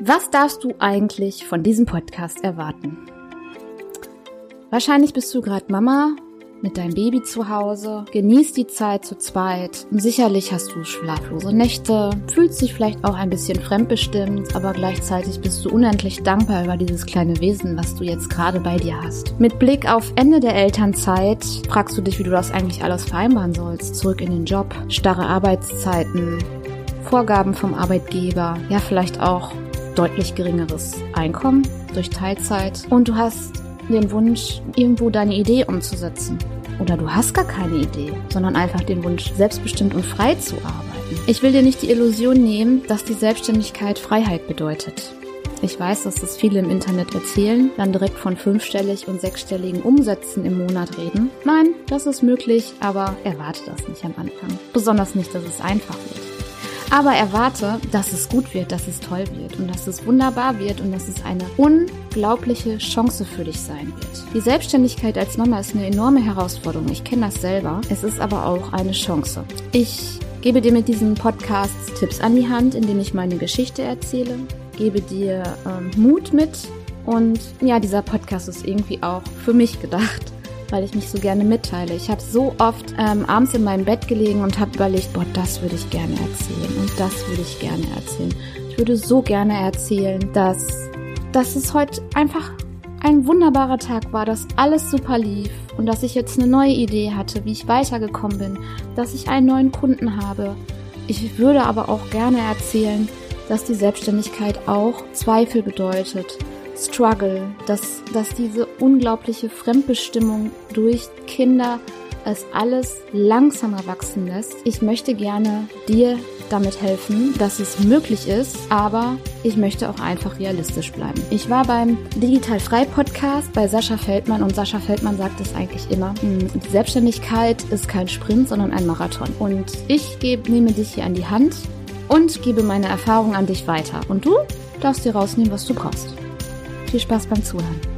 Was darfst du eigentlich von diesem Podcast erwarten? Wahrscheinlich bist du gerade Mama mit deinem Baby zu Hause, genießt die Zeit zu zweit und sicherlich hast du schlaflose Nächte, fühlst dich vielleicht auch ein bisschen fremdbestimmt, aber gleichzeitig bist du unendlich dankbar über dieses kleine Wesen, was du jetzt gerade bei dir hast. Mit Blick auf Ende der Elternzeit fragst du dich, wie du das eigentlich alles vereinbaren sollst. Zurück in den Job, starre Arbeitszeiten, Vorgaben vom Arbeitgeber, ja vielleicht auch deutlich geringeres Einkommen durch Teilzeit und du hast den Wunsch, irgendwo deine Idee umzusetzen. Oder du hast gar keine Idee, sondern einfach den Wunsch, selbstbestimmt und frei zu arbeiten. Ich will dir nicht die Illusion nehmen, dass die Selbstständigkeit Freiheit bedeutet. Ich weiß, dass das viele im Internet erzählen, dann direkt von fünfstellig und sechsstelligen Umsätzen im Monat reden. Nein, das ist möglich, aber erwarte das nicht am Anfang. Besonders nicht, dass es einfach wird. Aber erwarte, dass es gut wird, dass es toll wird und dass es wunderbar wird und dass es eine unglaubliche Chance für dich sein wird. Die Selbstständigkeit als Mama ist eine enorme Herausforderung. Ich kenne das selber. Es ist aber auch eine Chance. Ich gebe dir mit diesen Podcasts Tipps an die Hand, indem ich meine Geschichte erzähle, gebe dir ähm, Mut mit und ja, dieser Podcast ist irgendwie auch für mich gedacht weil ich mich so gerne mitteile. Ich habe so oft ähm, abends in meinem Bett gelegen und habe überlegt, boah, das würde ich gerne erzählen und das würde ich gerne erzählen. Ich würde so gerne erzählen, dass, dass es heute einfach ein wunderbarer Tag war, dass alles super lief und dass ich jetzt eine neue Idee hatte, wie ich weitergekommen bin, dass ich einen neuen Kunden habe. Ich würde aber auch gerne erzählen, dass die Selbstständigkeit auch Zweifel bedeutet, Struggle, dass, dass diese unglaubliche Fremdbestimmung durch Kinder es alles langsamer wachsen lässt. Ich möchte gerne dir damit helfen, dass es möglich ist, aber ich möchte auch einfach realistisch bleiben. Ich war beim Digital Frei Podcast bei Sascha Feldmann und Sascha Feldmann sagt es eigentlich immer, hm, die Selbstständigkeit ist kein Sprint, sondern ein Marathon. Und ich gebe, nehme dich hier an die Hand und gebe meine Erfahrung an dich weiter. Und du darfst dir rausnehmen, was du brauchst. Viel Spaß beim Zuhören.